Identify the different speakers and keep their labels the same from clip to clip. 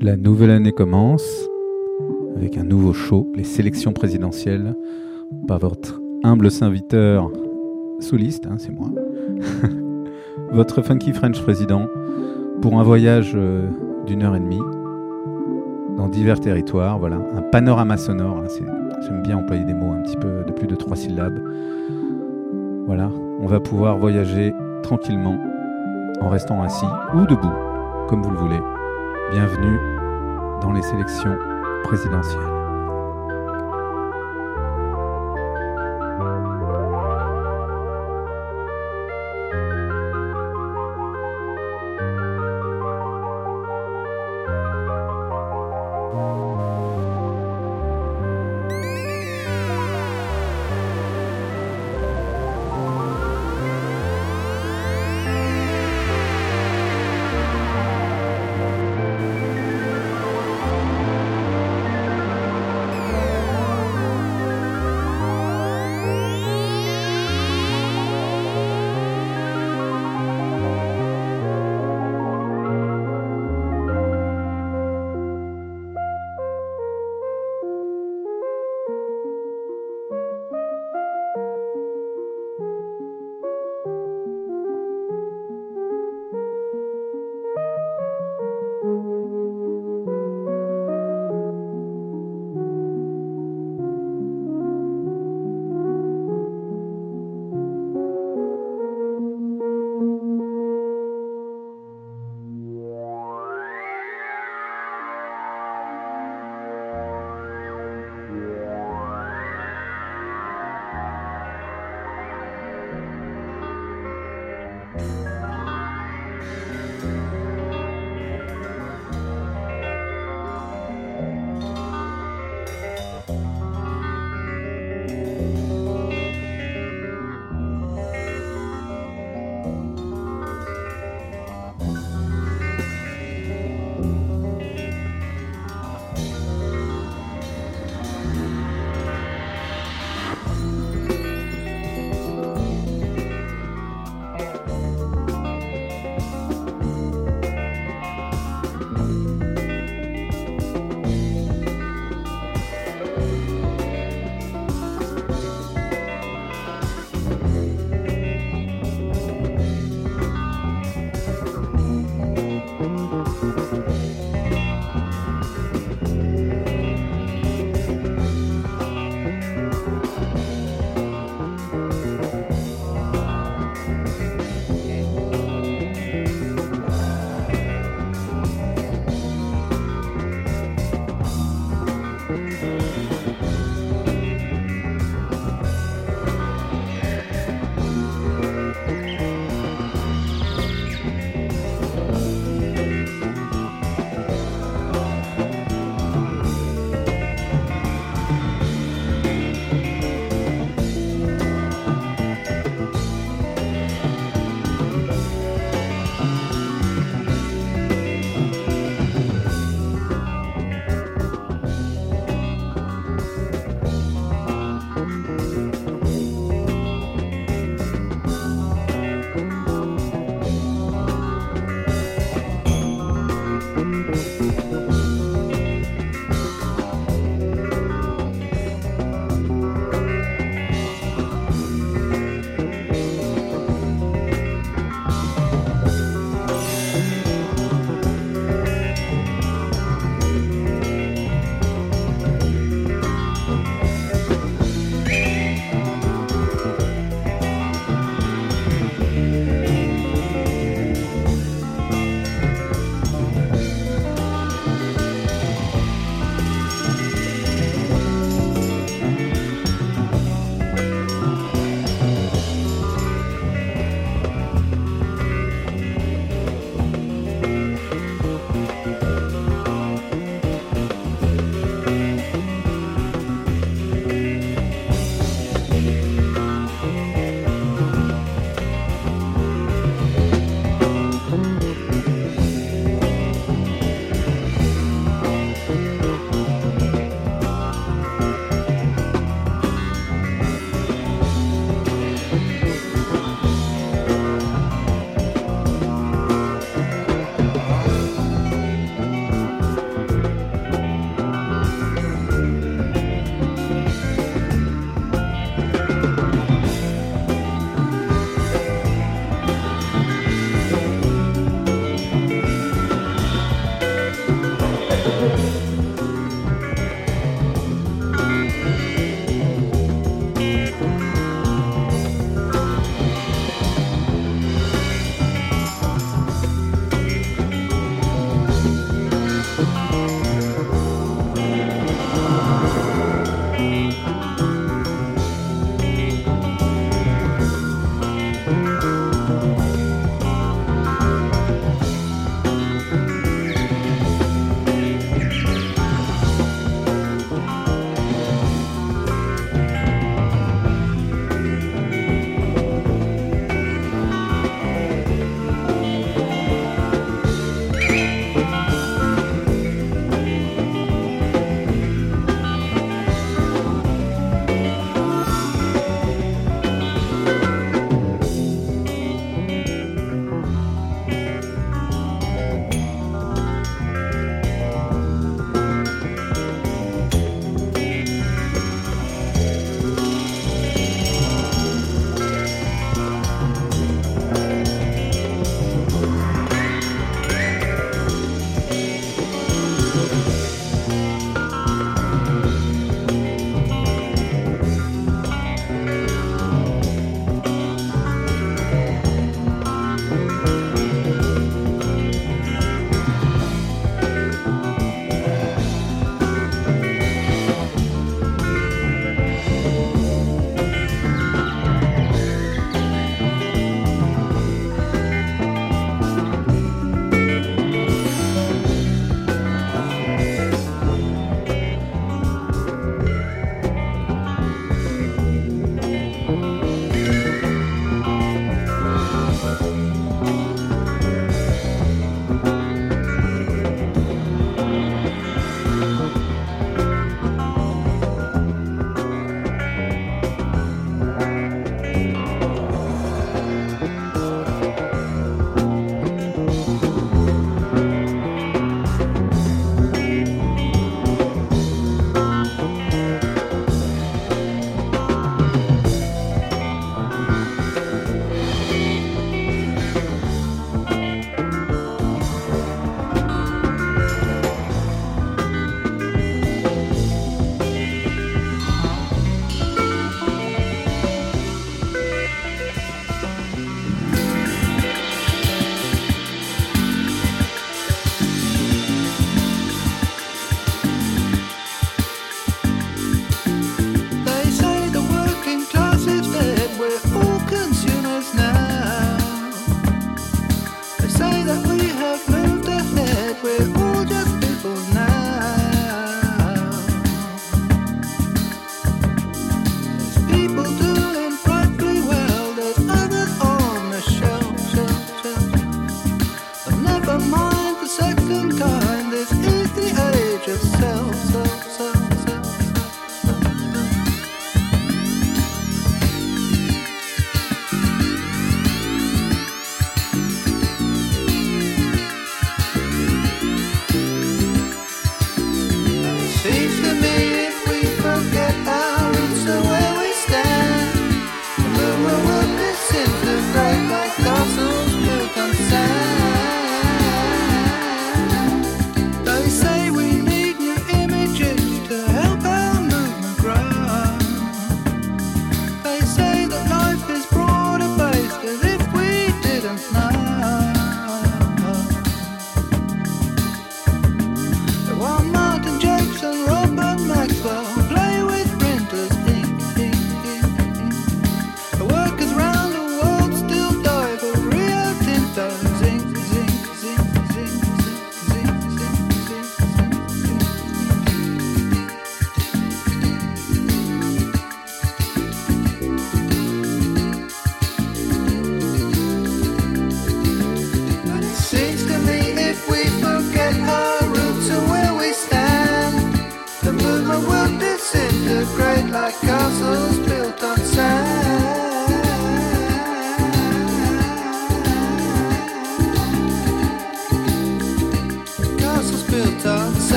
Speaker 1: La nouvelle année commence avec un nouveau show, les sélections présidentielles, par votre humble serviteur souliste, hein, c'est moi, votre funky French président, pour un voyage euh, d'une heure et demie dans divers territoires. Voilà, un panorama sonore. hein, J'aime bien employer des mots un petit peu de plus de trois syllabes. Voilà, on va pouvoir voyager tranquillement en restant assis ou debout, comme vous le voulez. Bienvenue dans les sélections présidentielles.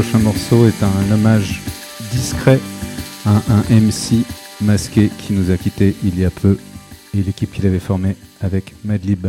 Speaker 2: Prochain morceau est un hommage discret à un MC masqué qui nous a quitté il y a peu et l'équipe qu'il avait formée avec Madlib.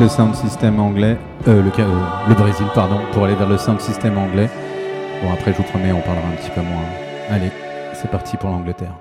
Speaker 2: Le sound system anglais, euh, le, euh, le Brésil, pardon, pour aller vers le sound system anglais. Bon, après, je vous promets, on parlera un petit peu moins. Allez, c'est parti pour l'Angleterre.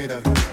Speaker 3: You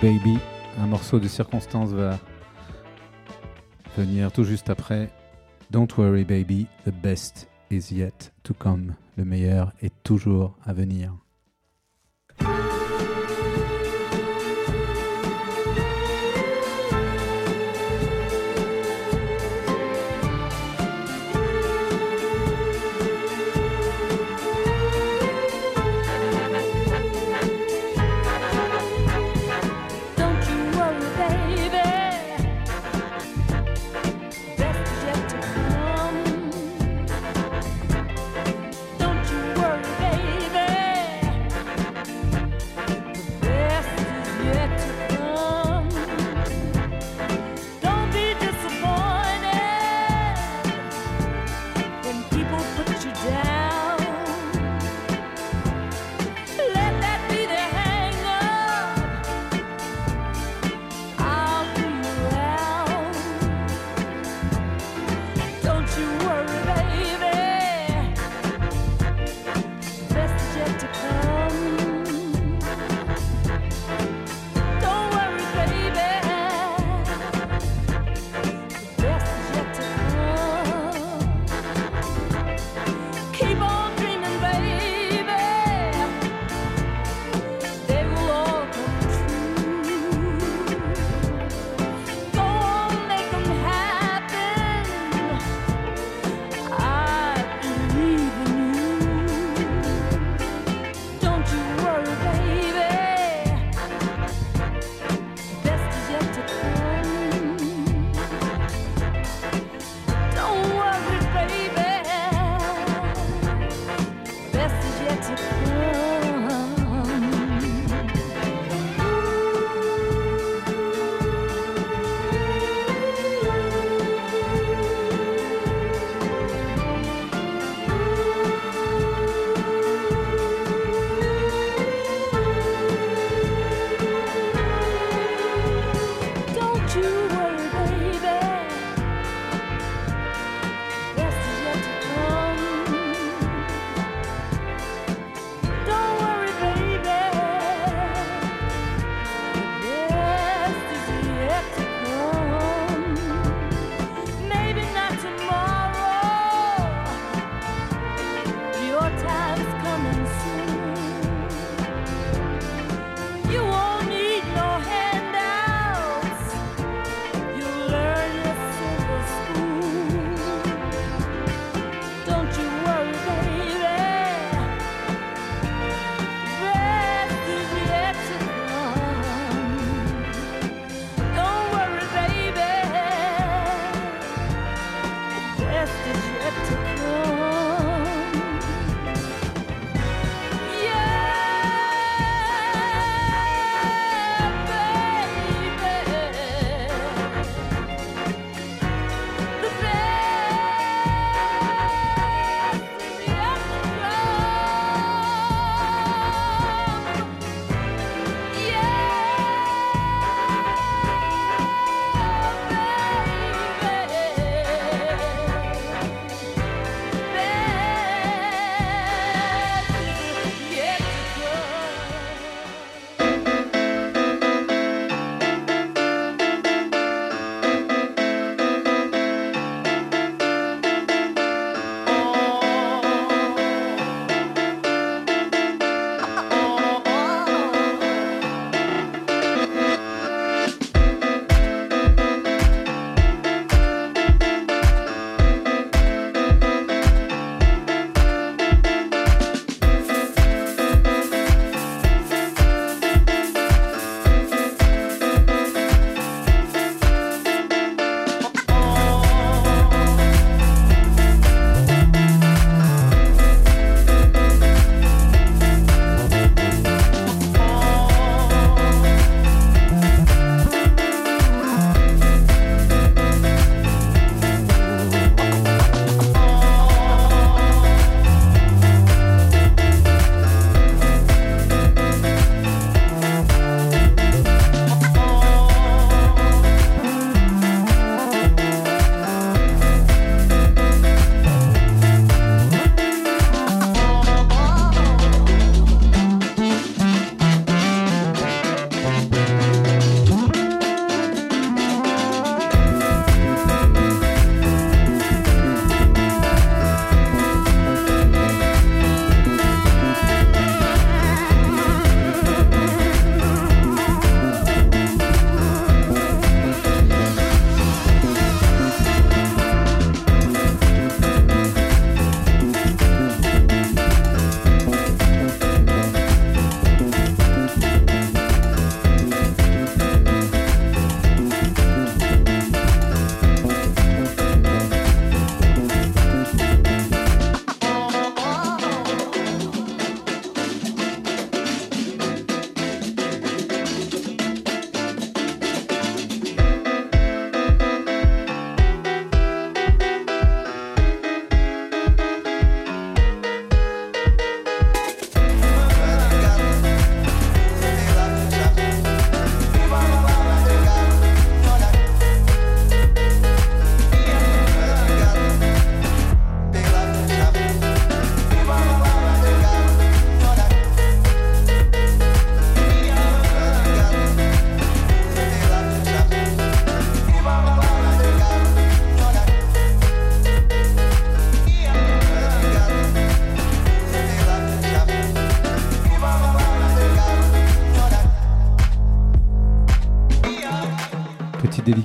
Speaker 4: Baby. Un morceau de circonstance va venir tout juste après. Don't worry baby, the best is yet to come. Le meilleur est toujours à venir.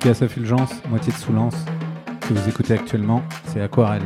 Speaker 1: À Fulgence, moitié de Soulance, que vous écoutez actuellement, c'est Aquarelle.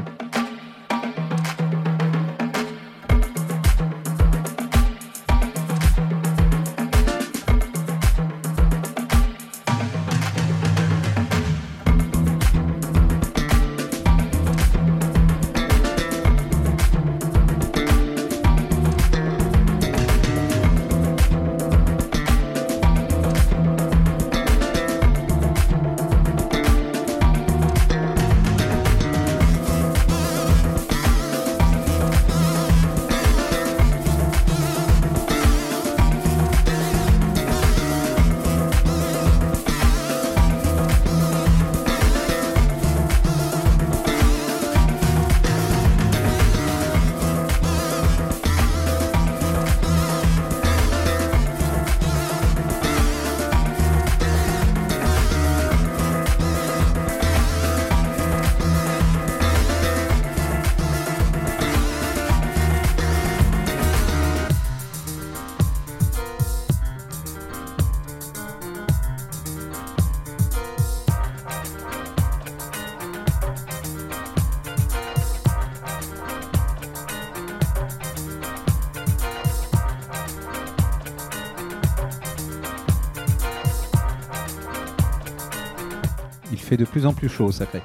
Speaker 1: Fait de plus en plus chaud au sacré.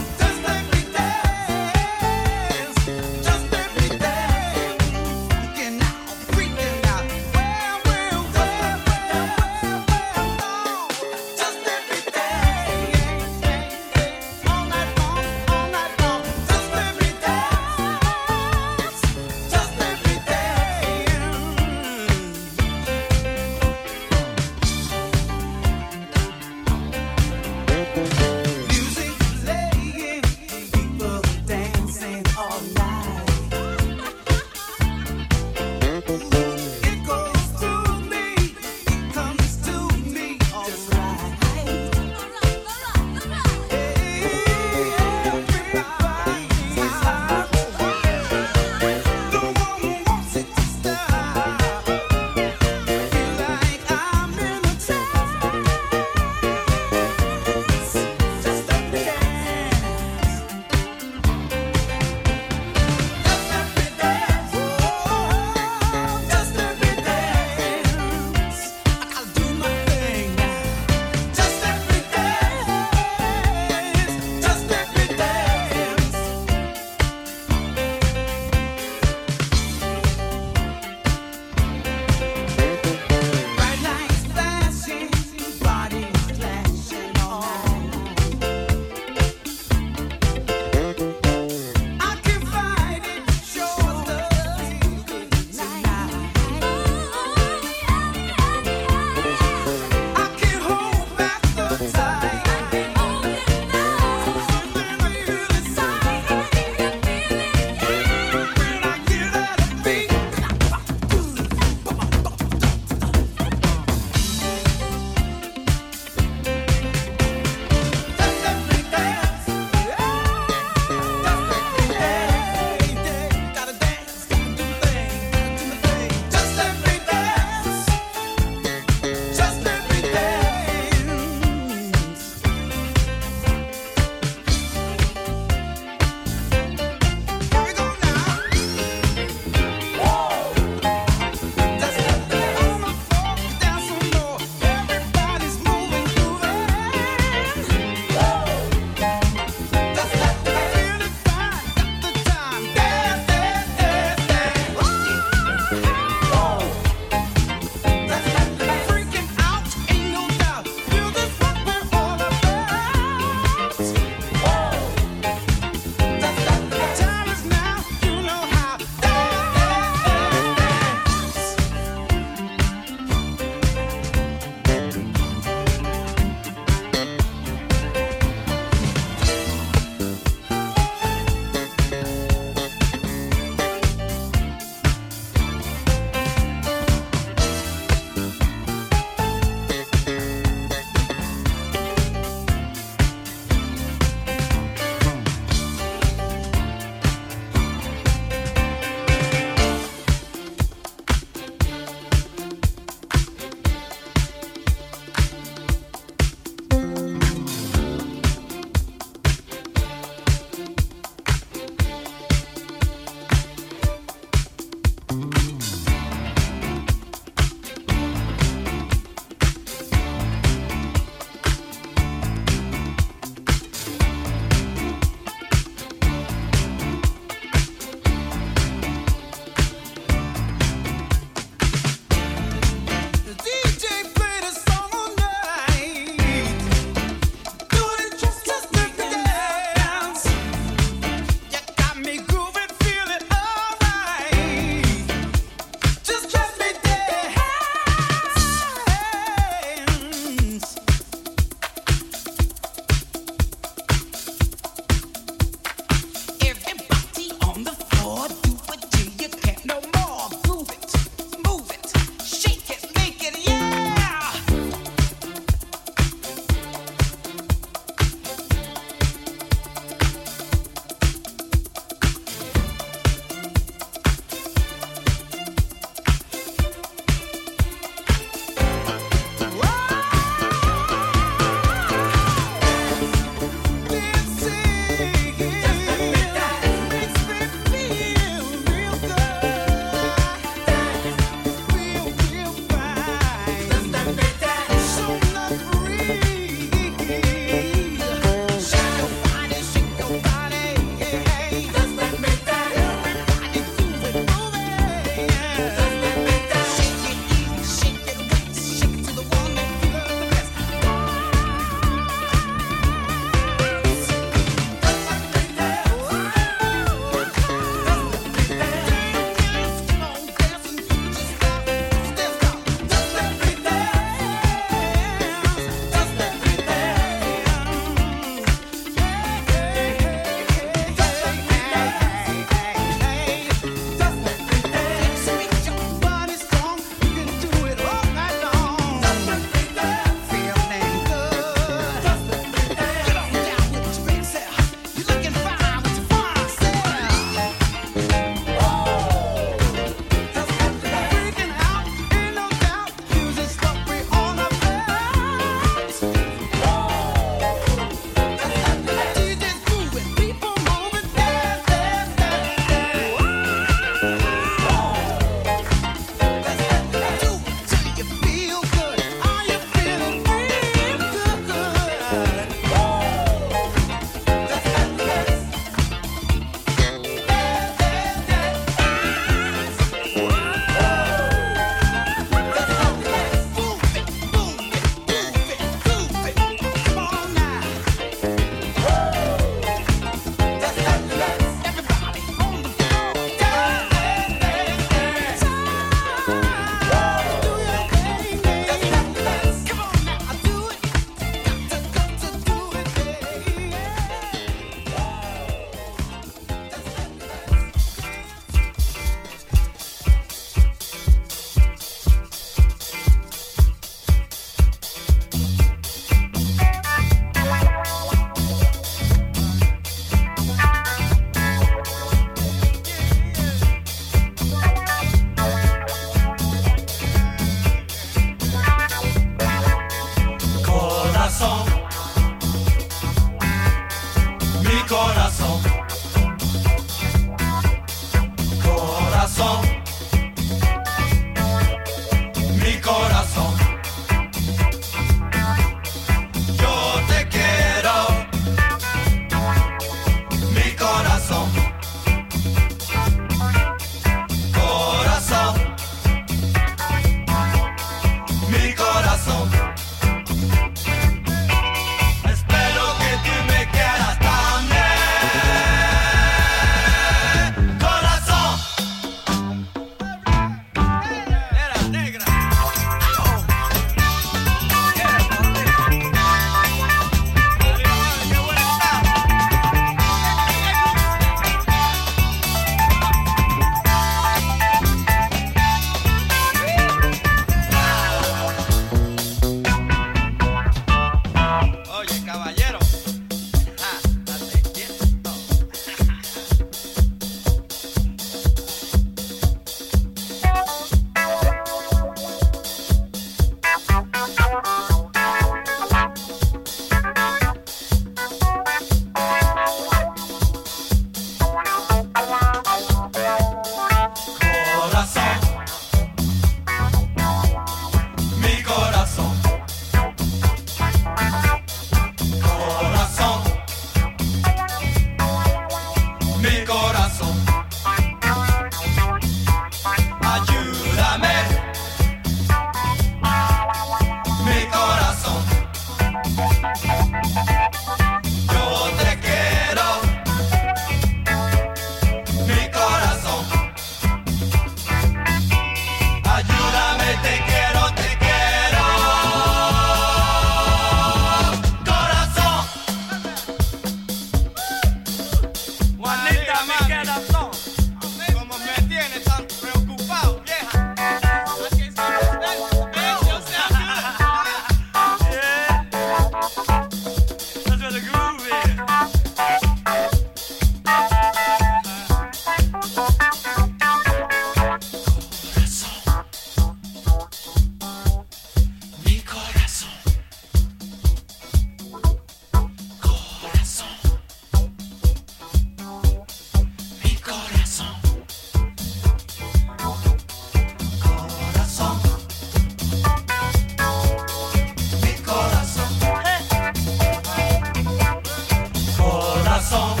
Speaker 5: song.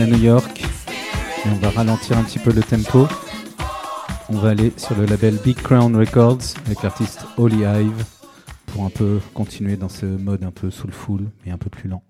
Speaker 5: à New York et on va ralentir un petit peu le tempo. On va aller sur le label Big Crown Records avec l'artiste Holly Hive pour un peu continuer dans ce mode un peu soulful mais un peu plus lent.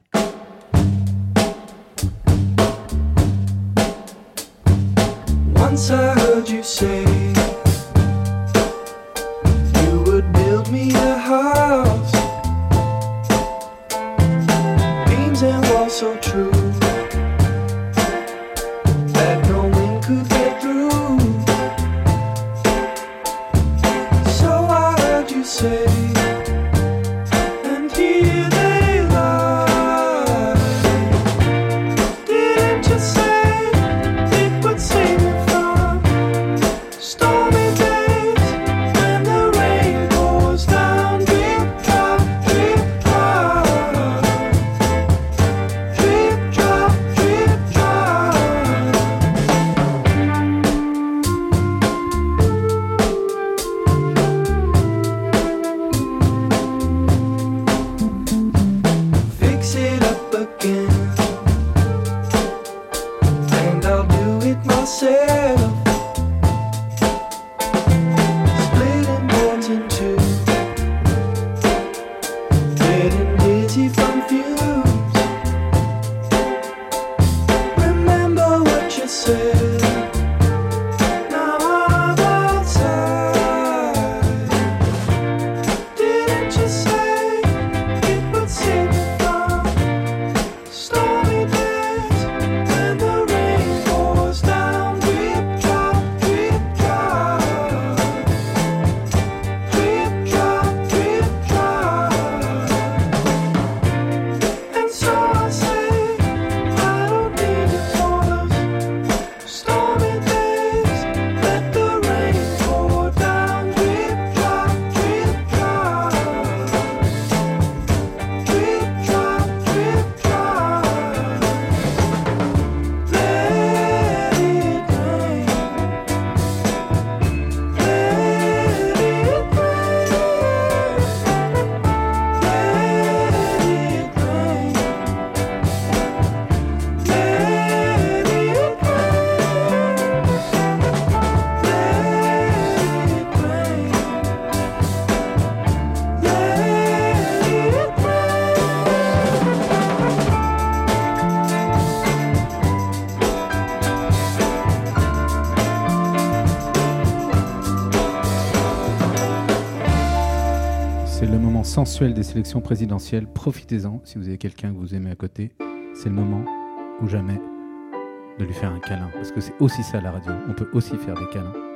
Speaker 5: des sélections présidentielles. Profitez-en si vous avez quelqu'un que vous aimez à côté. C'est le moment ou jamais de lui faire un câlin. Parce que c'est aussi ça la radio. On peut aussi faire des câlins.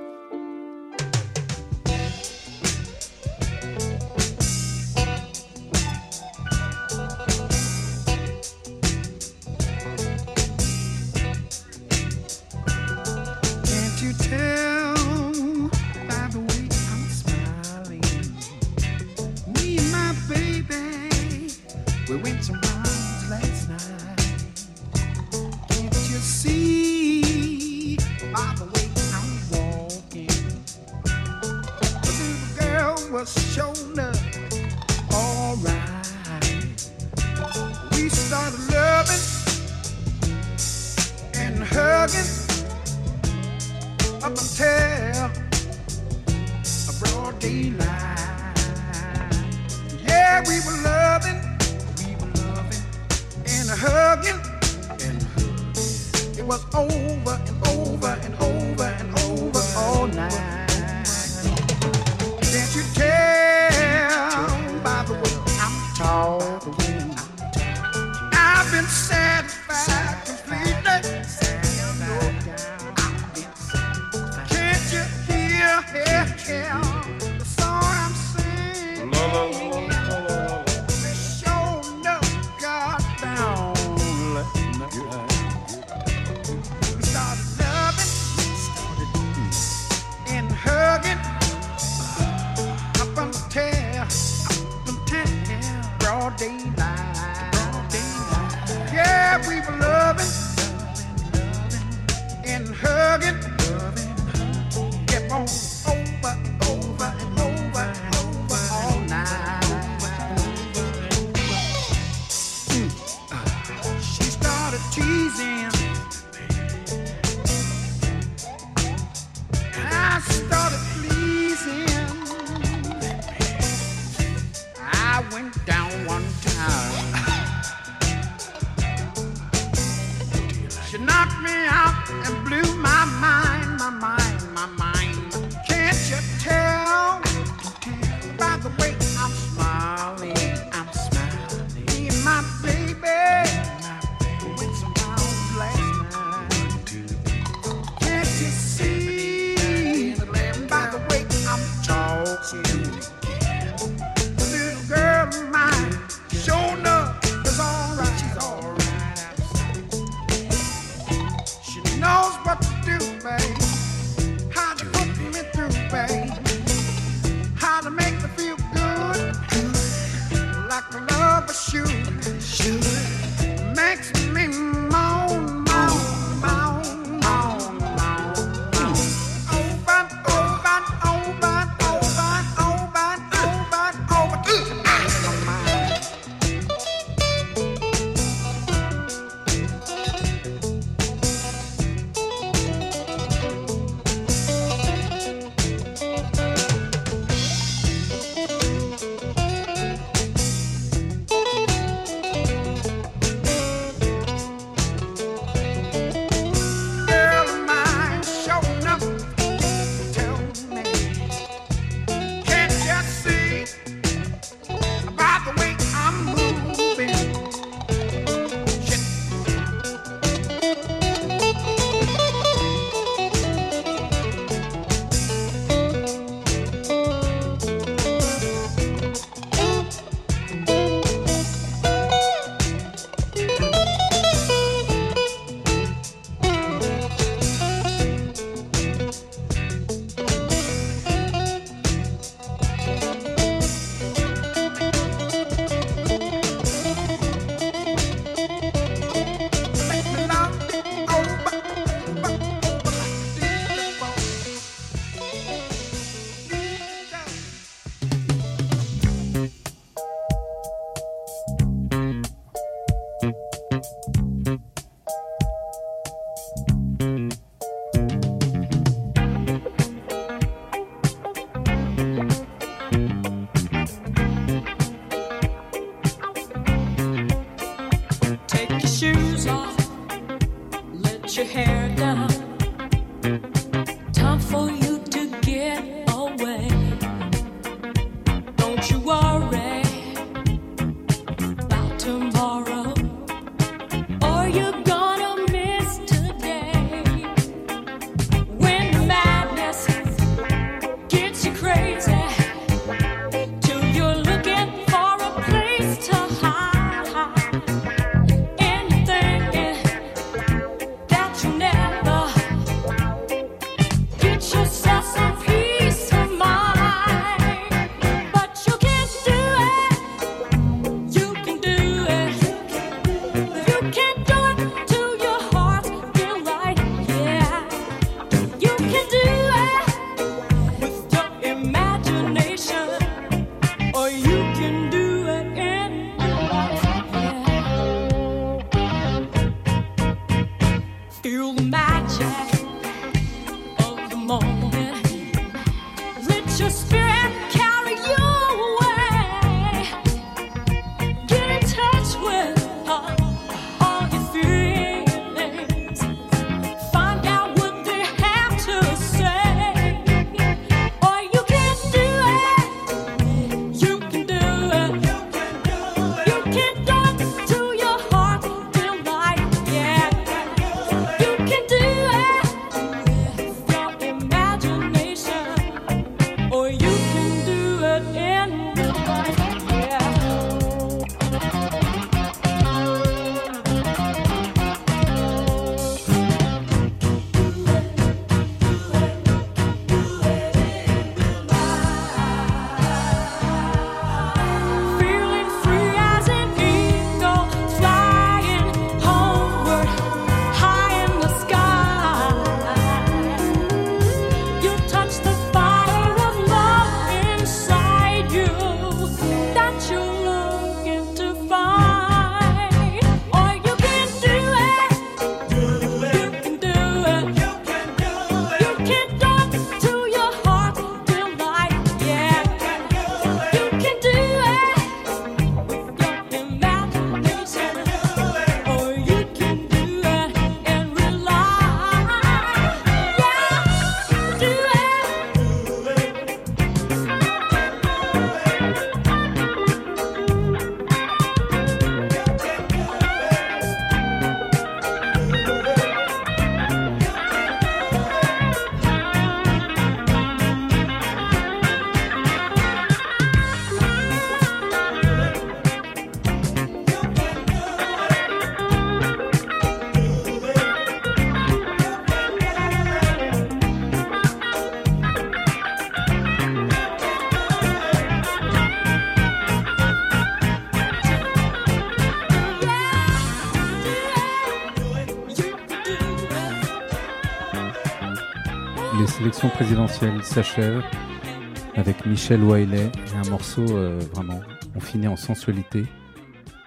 Speaker 2: Sélection présidentielle s'achève avec Michel Wiley et un morceau euh, vraiment, on finit en sensualité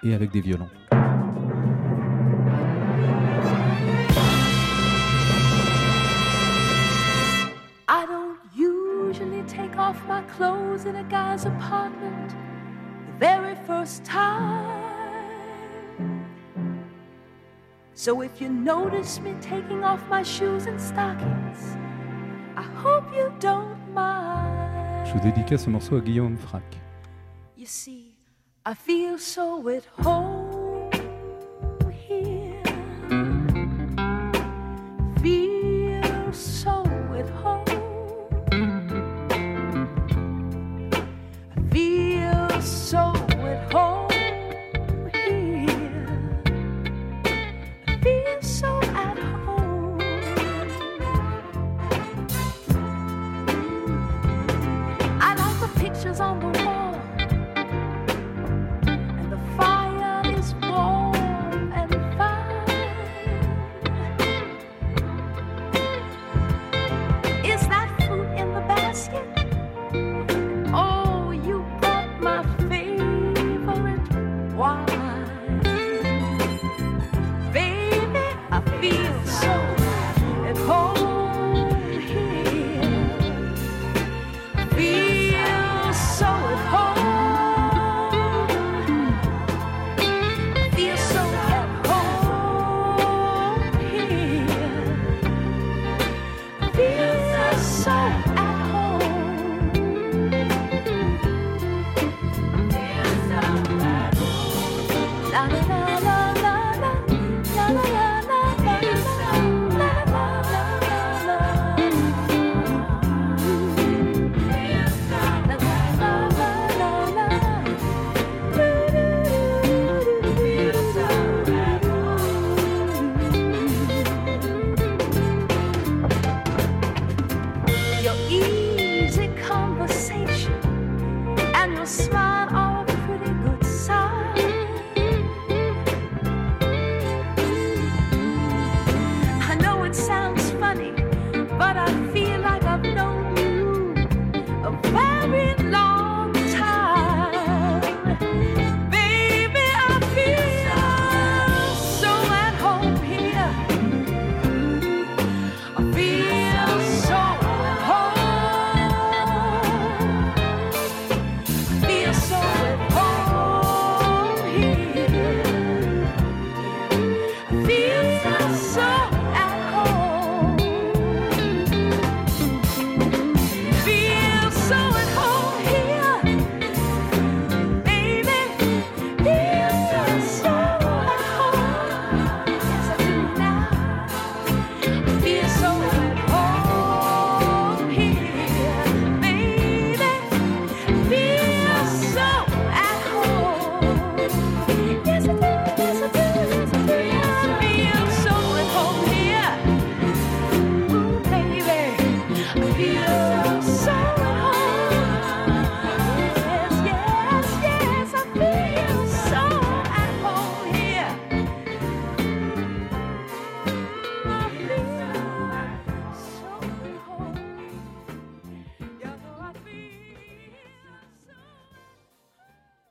Speaker 2: et avec des violons.
Speaker 4: I don't usually take off my clothes in a guy's apartment the very first time. So if you notice me taking off my shoes and stockings,
Speaker 2: Je vous dédicace ce morceau à Guillaume Frac.
Speaker 4: You see, I feel so at home here. Feel so at home. I feel so